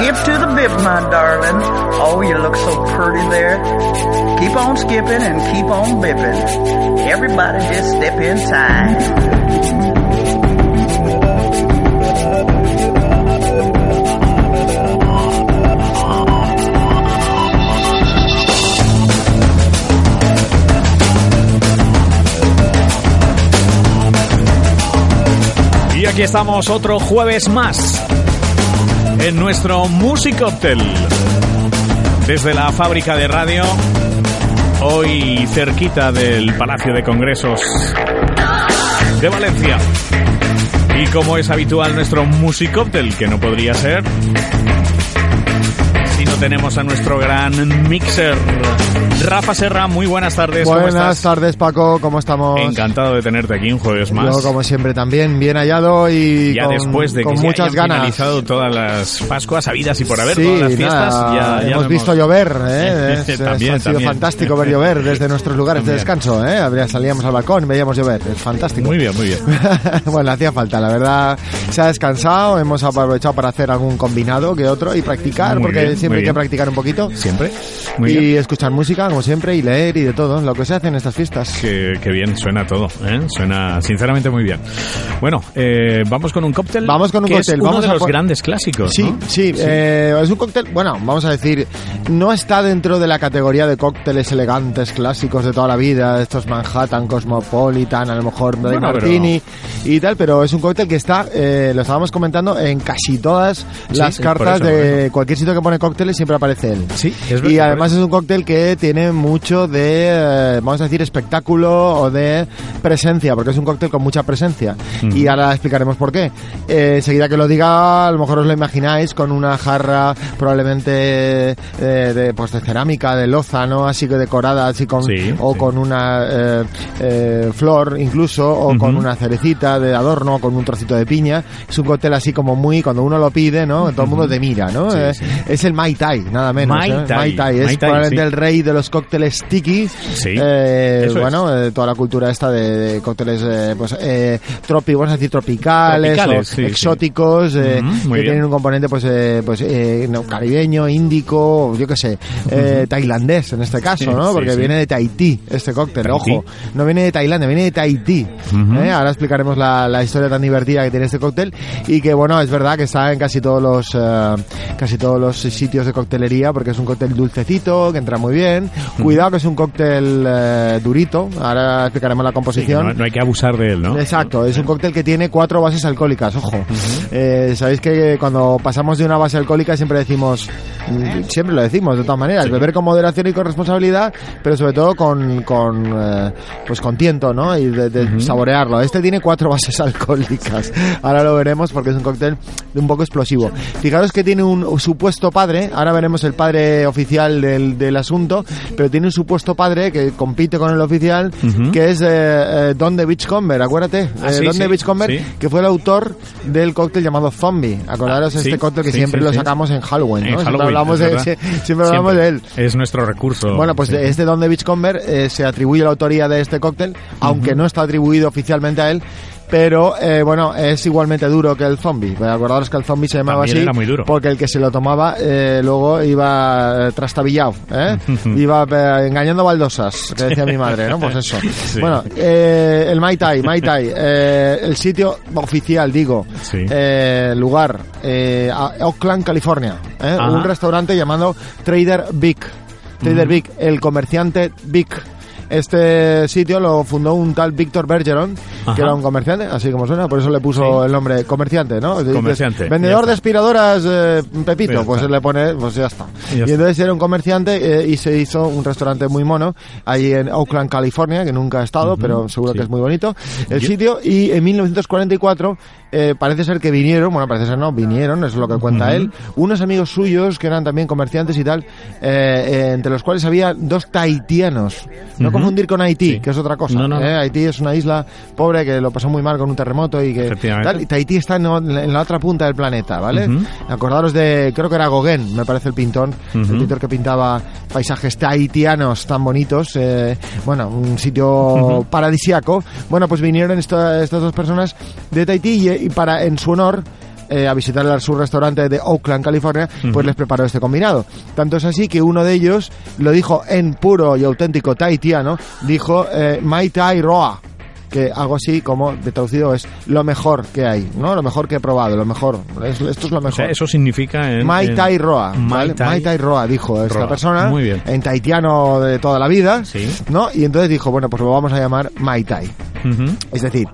Skip to the bib, my darling. Oh, you look so pretty there. Keep on skipping and keep on bipping. Everybody just step in time. Y aquí estamos otro jueves más en nuestro Music Hotel. Desde la fábrica de radio, hoy cerquita del Palacio de Congresos de Valencia. Y como es habitual nuestro Music Hotel, que no podría ser no tenemos a nuestro gran mixer. Rafa Serra, muy buenas tardes. ¿cómo Buenas estás? tardes, Paco, ¿cómo estamos? Encantado de tenerte aquí un jueves más. Yo, como siempre, también bien hallado y ya con, después de que con se muchas hayan ganas. finalizado todas las Pascuas habidas y por haber, sí, todas las fiestas, nada, ya, ya hemos visto llover, ¿eh? Es- También, ha sido también. fantástico ver llover desde nuestros lugares de También. descanso, ¿eh? Salíamos al balcón y veíamos llover, es fantástico. Muy bien, muy bien. bueno, hacía falta, la verdad. Se ha descansado, hemos aprovechado para hacer algún combinado que otro y practicar, Muy porque bien, siempre hay que practicar un poquito. Siempre. Muy y bien. escuchar música, como siempre, y leer y de todo, lo que se hace en estas fiestas. Que, que bien, suena todo, ¿eh? Suena sinceramente muy bien. Bueno, eh, vamos con un cóctel. Vamos con un que cóctel, Es uno vamos de a los grandes clásicos. Sí, ¿no? sí, eh, es un cóctel, bueno, vamos a decir, no está dentro de la categoría de cócteles elegantes, clásicos de toda la vida, estos Manhattan, Cosmopolitan, a lo mejor Dry Bueno, pero- Martini y tal, pero es un cóctel que está, eh, lo estábamos comentando, en casi todas las Sí, por cartas eso, de eso. cualquier sitio que pone cócteles siempre aparece él. Sí, es Y verdad, además es un cóctel que tiene mucho de, eh, vamos a decir, espectáculo o de presencia, porque es un cóctel con mucha presencia. Y ahora explicaremos por qué. Eh, enseguida que lo diga, a lo mejor os lo imagináis con una jarra probablemente eh, de, pues de cerámica, de loza, ¿no? Así que decorada, así con, Sí, o sí. con una eh, eh, flor incluso, o con una cerecita de adorno, o con un trocito de piña. Es un cóctel así como muy, cuando uno lo pide, ¿no? Todo el mundo te mira, ¿no? Sí. Es el Mai Tai, nada menos. Mai ¿eh? Tai. Mai Tai. Es Mai Tai, probablemente sí. el rey de los cócteles tiki. Sí, Eh, bueno, eh, toda la cultura esta de, de cócteles, pues, tropi, vamos a decir, tropicales, Tropicales, o sí, sí. exóticos, que bien. tienen un componente, pues, pues no, caribeño, índico, yo qué sé, tailandés en este caso, ¿no? Porque viene de Tahití este cóctel, Tahití. ojo, no viene de Tailandia, viene de Tahití. ¿eh? Ahora explicaremos la, la historia tan divertida que tiene este cóctel y que, bueno, es verdad que está en casi todos los, casi todos los sitios de coctelería porque es un cóctel dulcecito, que entra muy bien. Cuidado que es un cóctel eh, durito, ahora explicaremos la Sí, composición. no, no hay que abusar de él, ¿no? Exacto, es un cóctel que tiene cuatro bases alcohólicas, ojo. Eh, Sabéis que cuando pasamos de una base alcohólica siempre decimos, mm, siempre lo decimos de todas maneras, beber con moderación y con responsabilidad, pero sobre todo con, con eh, pues con tiento, ¿no? Y de, de saborearlo. Este tiene cuatro bases alcohólicas. Ahora lo veremos porque es un cóctel un poco explosivo. Fijaros que tiene un supuesto padre, ahora veremos el padre oficial del, del asunto, pero tiene un supuesto padre que compite con el oficial, que es eh, eh, Don de Beachcomber, acuérdate. Ah, Eh, sí, Don sí, de Beachcomber, sí. que fue el autor del cóctel llamado Zombie. Acordaros Ah, este cóctel que siempre lo sacamos en Halloween, En ¿no? siempre Halloween, hablamos, de, verdad. sie- siempre hablamos de él. Es nuestro recurso. Bueno, pues este Don de Beachcomber eh, se atribuye la autoría de este cóctel, aunque no está atribuido oficialmente a él. Pero eh, bueno, es igualmente duro que el zombie. Pues Acordaros que el zombie se llamaba También así era muy duro. porque el que se lo tomaba eh, luego iba eh, trastabillado, ¿eh? iba eh, engañando baldosas, que decía mi madre, ¿no? Pues eso. Sí. Bueno, eh, el Mai Tai, Mai Tai, eh, el sitio oficial, digo, Sí. lugar, eh, Oakland, California, ¿eh? Ajá. un restaurante llamado Trader Vic. Trader Vic, el comerciante Vic. Este sitio lo fundó un tal Víctor Bergeron, Ajá. que era un comerciante, así como suena, por eso le puso Sí. el nombre comerciante, ¿no? Comerciante, Vendedor de aspiradoras eh, Pepito, pues le pone, pues ya está. Ya y está. entonces era un comerciante eh, y se hizo un restaurante muy mono ahí en Oakland, California, que nunca he estado, pero seguro sí. que es muy bonito el sitio. Y en 1944 eh, parece ser que vinieron, bueno, parece ser no, vinieron, es lo que cuenta él, unos amigos suyos que eran también comerciantes y tal, eh, eh, entre los cuales había dos tahitianos. No confundir con Haití, que es otra cosa. No, no, no. ¿eh? Haití es una isla pobre que lo pasó muy mal con un terremoto y que tal, y Tahití está en, en la otra punta del planeta, ¿vale? Acordaros de, creo que era Gauguin, me parece el pintón, el pintor que pintaba paisajes tahitianos tan bonitos, eh, bueno, un sitio paradisiaco. Bueno, pues vinieron esta- estas dos personas de Tahití y, y para en su honor eh, a visitar el- su restaurante de Oakland, California, pues les preparó este combinado. Tanto es así que uno de ellos lo dijo en puro y auténtico tahitiano, dijo eh, Mai Tai Roa que algo así como de traducido es lo mejor que hay, ¿no? Lo mejor que he probado, lo mejor. Es- esto es lo O mejor. sea, eso significa en... Mai en- Tai Roa, Mai ¿vale? Tai- Mai Tai Roa, dijo esta Roa. persona, Muy bien. en tahitiano de toda la vida, Sí. ¿no? Y entonces dijo, bueno, pues lo vamos a llamar Mai Tai. Es decir,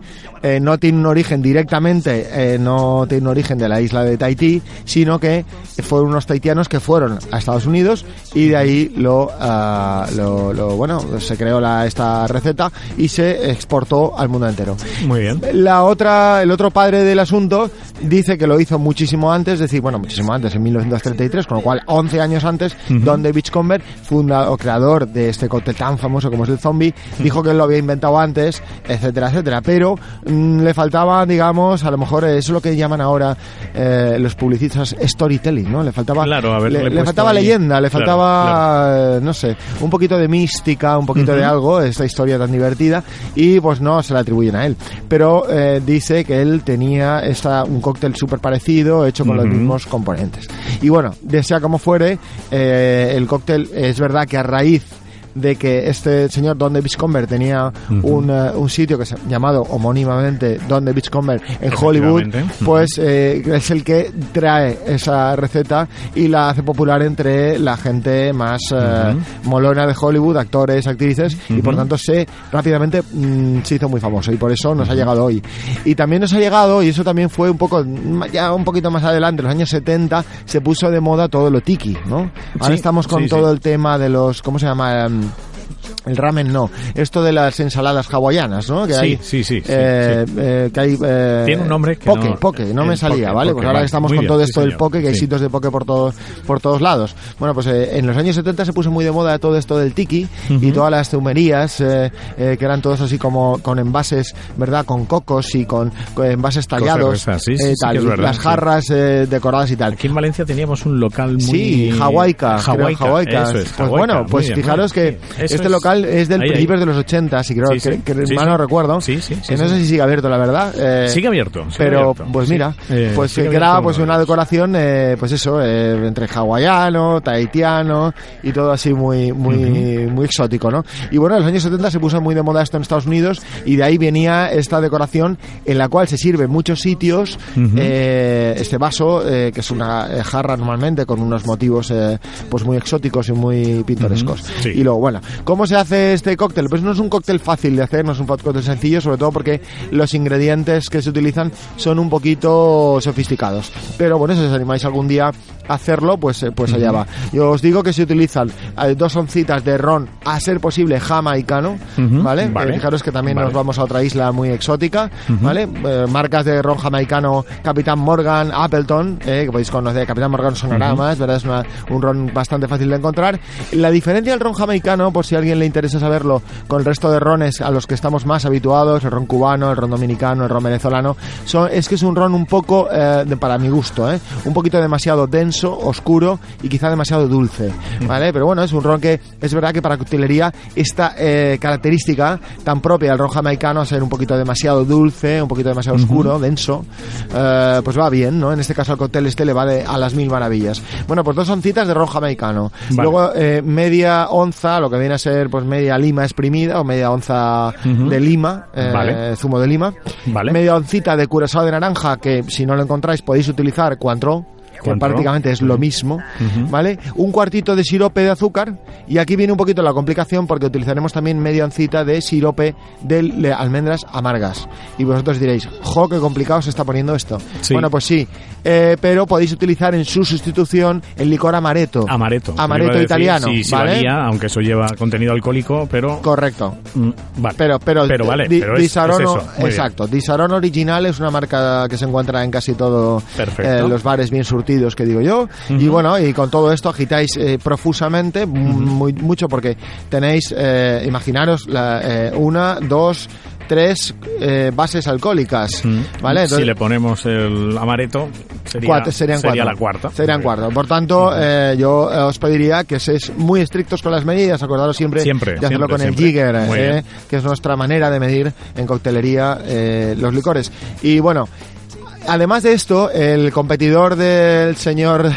eh, no tiene un origen directamente, eh, no tiene un origen de la isla de Tahití, sino que fueron unos tahitianos que fueron a Estados Unidos y de ahí lo, ah, lo, lo- bueno, se creó la, esta receta y se exportó al mundo entero. Muy bien. La otra, el otro padre del asunto dice que lo hizo muchísimo antes, es decir, bueno, muchísimo antes, en 1933, con lo cual 11 años antes, Don David Conver, funda o creador de este cóctel tan famoso como es el zombie, dijo que él lo había inventado antes, etcétera, etcétera, pero le faltaba, digamos, a lo mejor eso es lo que llaman ahora eh, los publicistas storytelling, ¿no? Le faltaba, Claro, le, faltaba ahí- leyenda, le Claro, faltaba, no sé, un poquito de mística, un poquito de algo, esta historia tan divertida, y pues no se la atribuyen a él. Pero eh, dice que él tenía esta, un cóctel súper parecido, hecho con los mismos componentes. Y bueno, sea como fuere, eh, el cóctel es verdad que a raíz de que este señor Don de Beachcomber tenía un, eh, un sitio que se llamado homónimamente Don de Beachcomber en Hollywood, pues eh, es el que trae esa receta y la hace popular entre la gente más eh, molona de Hollywood, actores, actrices, y por tanto se rápidamente mm, se hizo muy famoso y por eso nos ha llegado hoy. Y también nos ha llegado, y eso también fue un poco, mm, ya un poquito más adelante, en los años 70, se puso de moda todo lo tiki, ¿no? Ahora Sí, estamos con sí, todo sí. el tema de los, ¿cómo se llama? El ramen no, esto de las ensaladas hawaianas, ¿no? Que Sí, hay, sí, sí, sí, eh, eh, que hay eh, Tiene un nombre que poke, no- poke, no me salía, poke, ¿vale? poke, pues ahora que estamos con bien, todo sí, esto del poke, que hay sitios de poke por todos por todos lados. Bueno, pues eh, en los años 70 se puso muy de moda todo esto del tiki y todas las zumerías que eran todos así como con envases, ¿verdad? Con cocos y con, con envases tallados, eh, tal, verdad, las jarras eh, decoradas y tal. Aquí en Valencia teníamos un local muy... Sí, Hawaiica, creo, Hawaiica, Hawaiica. eso es, Pues bueno, pues fijaros que este es. Local es del Ahí, ahí. principios de los 80, si creo Sí, sí. que, que Sí, mal no recuerdo. Sí, sí, sí, que no sé si sigue abierto, la verdad. eh, Sigue abierto. sigue pero abierto, pues mira, Eh, pues eh, que abierto pues una decoración, eh, pues eso, eh, entre hawaiano, tahitiano y todo así muy muy muy exótico, ¿no? Y bueno, en los años 70 se puso muy de moda esto en Estados Unidos y de ahí venía esta decoración en la cual se sirve en muchos sitios eh, este vaso que es una jarra normalmente con unos motivos pues muy exóticos y muy pintorescos. Sí. Y luego, bueno, ¿cómo se hace este cóctel? Pues no es un cóctel fácil de hacer, no es un cóctel sencillo, sobre todo porque los ingredientes que se utilizan son un poquito sofisticados. Pero bueno, si os animáis algún día a hacerlo, pues, eh, pues allá va. Yo os digo que se utilizan eh, dos oncitas de ron, a ser posible jamaicano, Ujú, ¿vale? vale. Eh, fijaros que también Vale. nos vamos a otra isla muy exótica, ¿vale? Eh, marcas de ron jamaicano, Capitán Morgan, Appleton, eh, que podéis conocer, Capitán Morgan sonará más, ¿verdad? Es una- un ron bastante fácil de encontrar. La diferencia del ron jamaicano, por si a alguien le interesa saberlo, con el resto de rones a los que estamos más habituados, el ron cubano, el ron dominicano, el ron venezolano, son, es que es un ron un poco, eh, de- para mi gusto, ¿eh? un poquito demasiado denso, oscuro y quizá demasiado dulce, ¿vale? Pero bueno, es un ron que es verdad que para coctelería esta eh, característica tan propia del ron jamaicano, a ser un poquito demasiado dulce, un poquito demasiado oscuro, denso, eh, pues va bien, ¿no? En este caso al cóctel este le va de, a las mil maravillas. Bueno, pues dos oncitas de ron jamaicano. Vale. Luego eh, media onza, lo que viene a ser pues media lima exprimida o media onza de lima, eh, Vale. zumo de lima. Vale. Media oncita de curazao de naranja, que si no lo encontráis podéis utilizar Cointreau. Prácticamente es lo mismo, ¿vale? Un cuartito de sirope de azúcar y aquí viene un poquito la complicación porque utilizaremos también media oncita de sirope de almendras amargas. Y vosotros diréis, jo, qué complicado se está poniendo esto. Sí. Bueno, pues sí, eh, pero podéis utilizar en su sustitución el licor amaretto. Amaretto. Amaretto italiano, Sí, sí ¿vale? aunque eso lleva contenido alcohólico, pero... Correcto. Mm, vale. Pero, pero, vale, Di- pero es, Disaronno- es eso. Muy bien. exacto. Disaronno Original es una marca que se encuentra en casi todos Perfecto. los bares bien surtidos, que digo yo. Y bueno, y con todo esto agitáis eh, profusamente, m- muy, mucho, porque tenéis, eh, imaginaros, la, eh, una, dos, tres eh, bases alcohólicas. Mm. ¿Vale? si Entonces- le ponemos el amaretto, sería, Cuatro- serían sería cuatro. la cuarta. Serían cuarto. Por tanto, eh, yo eh, os pediría que seáis muy estrictos con las medidas. Acordaros siempre, Siempre, de hacerlo siempre, con el. Jigger, que es nuestra manera de medir en coctelería los licores. Y bueno. Además de esto, el competidor del señor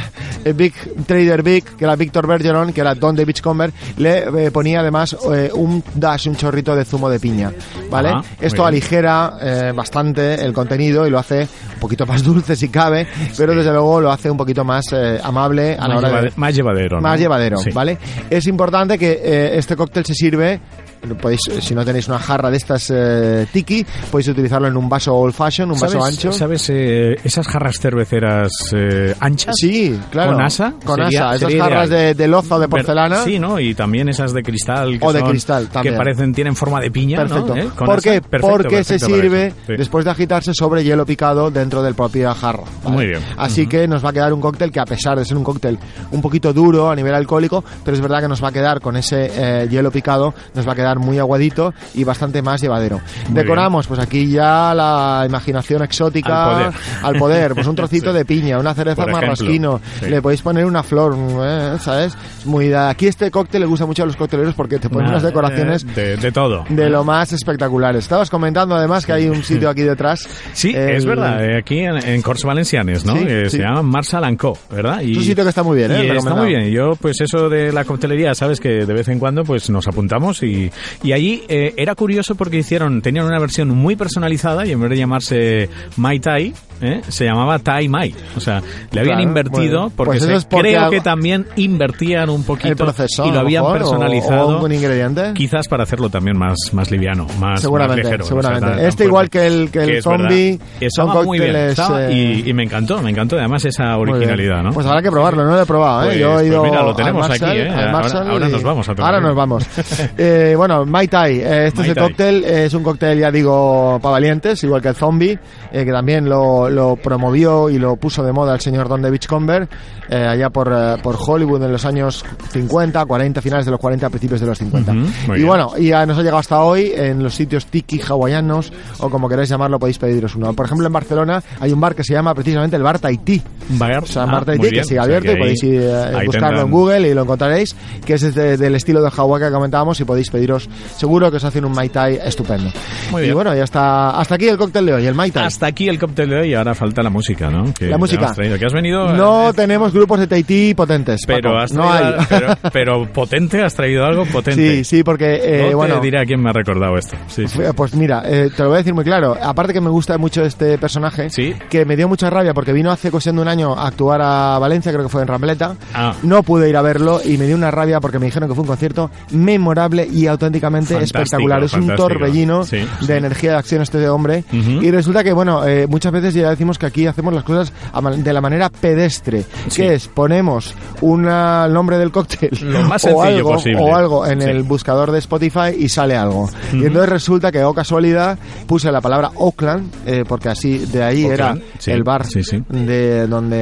Big Trader Big, que era Víctor Bergeron, que era Don de Beachcomber, le eh, ponía además eh, un dash, un chorrito de zumo de piña, ¿vale? Ah, esto aligera eh, bastante el contenido y lo hace un poquito más dulce si cabe, pero desde luego lo hace un poquito más eh, amable a la Más, hora de, más llevadero. ¿no? más llevadero, Sí. ¿vale? Es importante que eh, este cóctel se sirve podéis eh, si no tenéis una jarra de estas eh, tiki podéis utilizarlo en un vaso old fashion un vaso ¿Sabes, ancho ¿Sabes eh, esas jarras cerveceras eh, anchas? sí claro ¿Con asa? con Sería- asa esas jarras de, de loza o de porcelana Sí, ¿no? Y también esas de cristal. Que O de son- cristal, también. Que parecen, tienen forma de piña, Perfecto. ¿no? ¿Eh? Con ¿Por qué? Perfecto, Porque se perfecto para sirve. Sí. después de agitarse sobre hielo picado dentro del propio jarro. ¿vale? Muy bien. Así que nos va a quedar un cóctel que a pesar de ser un cóctel un poquito duro a nivel alcohólico, pero es verdad que nos va a quedar con ese eh, hielo picado, nos va a quedar muy aguadito y bastante más llevadero. Muy Decoramos, pues aquí ya la imaginación exótica Al poder. al poder. Pues un trocito Sí. de piña, una cereza Por marrasquino, sí. le podéis poner una flor, eh, ¿sabes? Es Muy aquí este cóctel le gusta mucho a los cocteleros porque te ponen Nada, unas decoraciones eh, de, de todo. de lo más espectacular. Estabas comentando además que hay un sitio aquí detrás. Sí, El- es verdad. Aquí en, en Corts Valencianes, ¿no? Sí, Eh, sí. Se llama Marshall Co, ¿verdad? Y, Es un sitio que está muy bien, ¿eh? y está muy bien. Y Yo, pues eso de la coctelería, sabes que de vez en cuando pues nos apuntamos y, y allí eh, era curioso porque hicieron, tenían una versión muy personalizada y en vez de llamarse Mai Tai, ¿eh? se llamaba Tai Mai. O sea, le habían Claro, invertido bueno. porque, Pues se- es porque creo que también invertían un poquito El proceso. y lo habían mejor, o- personalizado. O, un ingrediente. Quizás para hacerlo también más, más liviano, más, Seguramente, más ligero. seguramente. O sea, Este igual que el- que el es zombie, son muy bien. Eh, y, y me encantó, me encantó además esa originalidad, ¿no? Pues habrá que probarlo, no lo he probado, ¿eh? Pues- Yo he pues ido mira, lo al tenemos aquí, ¿eh? al Ahora- Marshall ahora y- nos vamos a tomar Ahora nos vamos. Eh, bueno, Mai Tai, eh, este Mai es el cóctel, es un cóctel, ya digo, para valientes, igual que el zombie, que también lo, lo promovió y lo puso de moda el señor Don de Beachcomber, allá por, por Hollywood en los años 50, 40, finales de los 40, principios de los 50. Ujú, muy y bueno, y ya nos ha llegado hasta hoy en los sitios tiki hawaianos, o como queráis llamarlo, podéis pediros uno. Por ejemplo, en Barcelona hay un bar que se llama precisamente el Bar Tahití. Bar, O sea, ah, Bar Tahití, que sigue O sea, abierto que y podéis ahí- ir, eh, ahí buscarlo tendrán- en Google y lo encontraréis, que es de- del estilo de Hawái que comentábamos y podéis pediros, seguro que os hacen un Mai Tai estupendo. Muy Y bien. bueno, ya está, hasta aquí el cóctel de hoy, el Mai Tai. Hasta aquí el cóctel de hoy y ahora falta la música, ¿no? Que La música. que has venido... No eh, tenemos grupos de Tahití potentes. pero Paco, has no hay. pero, pero potente, has traído algo potente. Sí, sí, porque, eh, No te bueno, diré a quién me ha recordado esto. Sí, sí. Pues mira, eh, te lo voy a decir muy claro. Aparte que me gusta mucho este personaje, Sí. que me dio mucha rabia porque vino hace cuestión de un año a actuar a Valencia, creo que fue en Rambleta. Ah. No pude ir a verlo y me dio una rabia porque me dijeron que fue un concierto memorable y auténticamente Fantástico, espectacular. Es un fantástico. torbellino Sí, de sí. energía de acción este hombre. Ujú. Y resulta que, bueno, eh, muchas veces ya decimos que aquí hacemos las cosas de la manera pedestre, que es ponemos una, el nombre del cóctel Lo más o algo, posible. o algo en el buscador de Spotify y sale algo. Y entonces resulta que, o casualidad, puse la palabra Oakland, eh, porque así de ahí Oakland, era sí, el bar sí, sí. de donde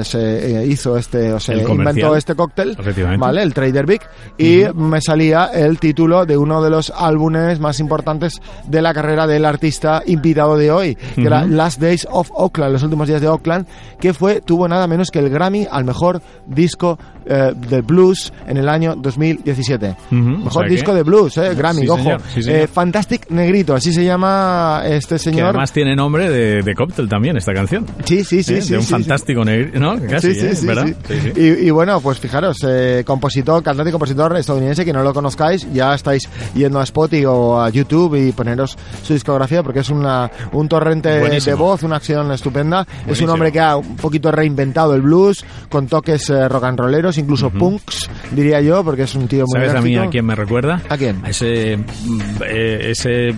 eh, se hizo este, o se inventó este cóctel. ¿vale? El Trader Vic. Y me salía el título de uno de los álbumes más importantes de la carrera del artista invitado de hoy, que era Ujú. Last Days of Oakland, los últimos días de Oakland, que fue, tuvo nada menos que el Grammy al mejor disco eh, de blues en el año 2017. Ujú, o Mejor sea disco que- de blues, eh, Grammy, ojo. señor, señor. Eh, Fantastic Negrito, así se llama este Que señor. además tiene nombre de, de cóctel también esta canción. Sí, sí, sí, ¿eh? sí. de un sí, sí. fantástico negro, ¿no? Casi, sí, sí, ¿eh? sí, ¿verdad? Y, y bueno, pues fijaros, eh, compositor, cantante y compositor estadounidense, que no lo conozcáis, ya estáis yendo a Spotify o a YouTube y poneros su discografía porque es una, un torrente Buenísimo. de voz, una acción estupenda. Es un hombre que ha un poquito reinventado el blues con toques eh, rock and rolleros, incluso punks, diría yo, porque es un tío muy ¿Sabes a mí a quién me recuerda? ¿A quién? ese, mm, eh, ese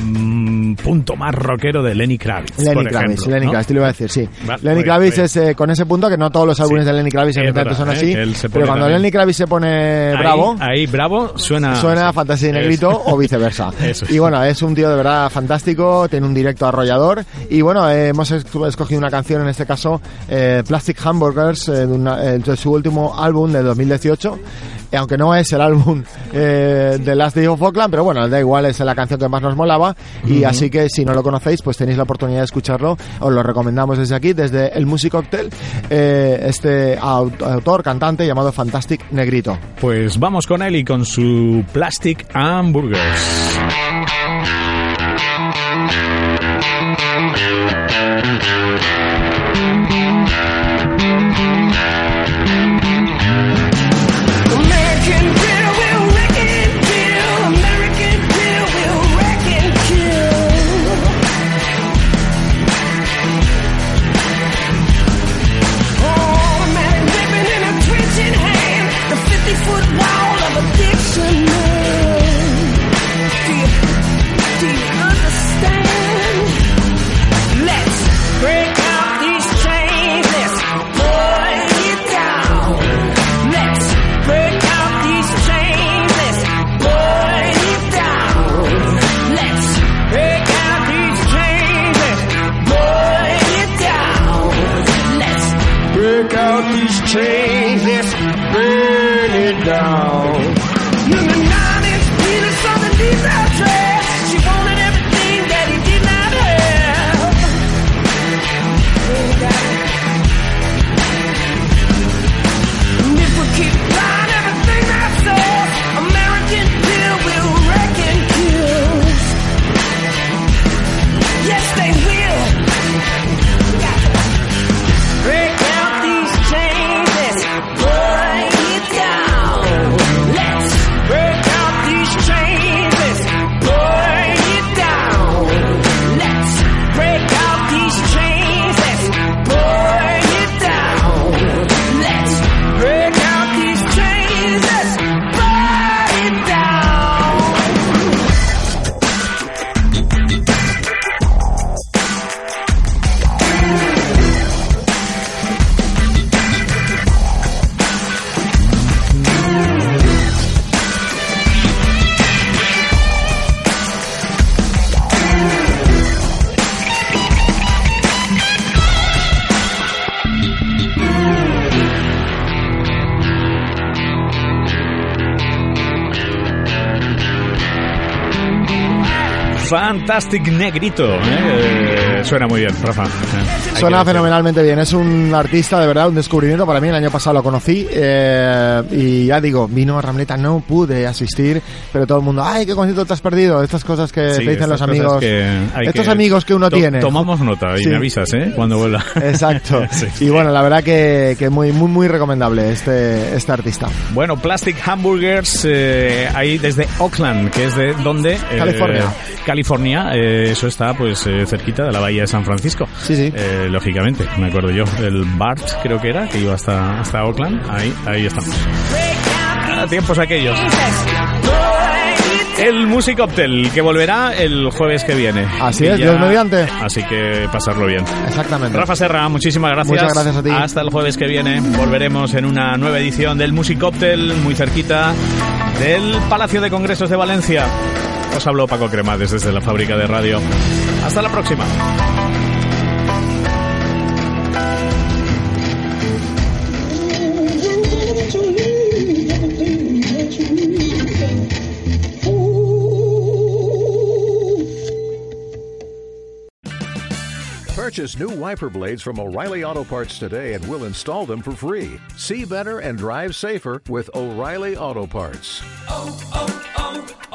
mm, punto más rockero de Lenny Kravitz. Lenny por Kravitz, ejemplo, Lenny ¿no? Kravitz, te lo iba a decir, sí. Lenny muy Kravitz bien. es eh, con ese punto que no todos los álbumes Sí. de Lenny Kravitz evidentemente son así, ¿eh? Se pero cuando también. Lenny Kravitz se pone Ahí- bravo, Ahí, bravo, suena. suena sí. Fantasy Es- Negrito o viceversa. Eso. Y bueno, es un tío de verdad fantástico, tiene un directo arrollador. Y bueno, eh, hemos esco- escogido una canción, en este caso, eh, Plastic Hamburgers, de, una- eh, de su último álbum de 2018. Eh, aunque no es el álbum eh, de Last Day of Oakland, pero bueno, da igual, es la canción que más nos molaba. Y así que si no lo conocéis, pues tenéis la oportunidad de escucharlo. Os lo recomendamos desde aquí, desde el Music Cocktail, eh, este aut- autor, cantante llamado Fantastic Negrito. Pues vamos con él y con su Plastic Hamburgers. change, let's burn it down. Fantastic Negrito. ¿eh? Eh, suena muy bien, Rafa. Eh, Suena fenomenalmente bien, es un artista de verdad, un descubrimiento para mí, el año pasado lo conocí eh, y ya digo, vino a Ramleta, no pude asistir, pero todo el mundo, ay, qué concierto te has perdido, estas cosas que Sí, te dicen los amigos, estos que- amigos que uno To- tiene. Tomamos nota y Sí. me avisas, ¿eh? Cuando vuelva. Exacto. Sí. Y bueno, la verdad que, que muy, muy, muy recomendable este, este artista. Bueno, Plastic Hamburgers, eh, ahí desde Oakland, que es de donde... Eh, California. Eh, eso está pues eh, cerquita de la bahía de San Francisco. Sí, sí. Eh, lógicamente, me acuerdo yo. El BART creo que era, que iba hasta, hasta Oakland. Ahí, ahí estamos. Ah, tiempos aquellos. El Music Cocktail, que volverá el jueves que viene. Así es, Dios mediante. Así que pasarlo bien. Exactamente. Rafa Serra, muchísimas gracias. Muchas gracias a ti. Hasta el jueves que viene. Volveremos en una nueva edición del Music Cocktail, muy cerquita del Palacio de Congresos de Valencia. Os habló Paco Cremades desde la fábrica de radio. Hasta la próxima. Purchase new wiper blades from O'Reilly Auto Parts today and we'll install them for free. See better and drive safer with O'Reilly Auto Parts. oh, oh,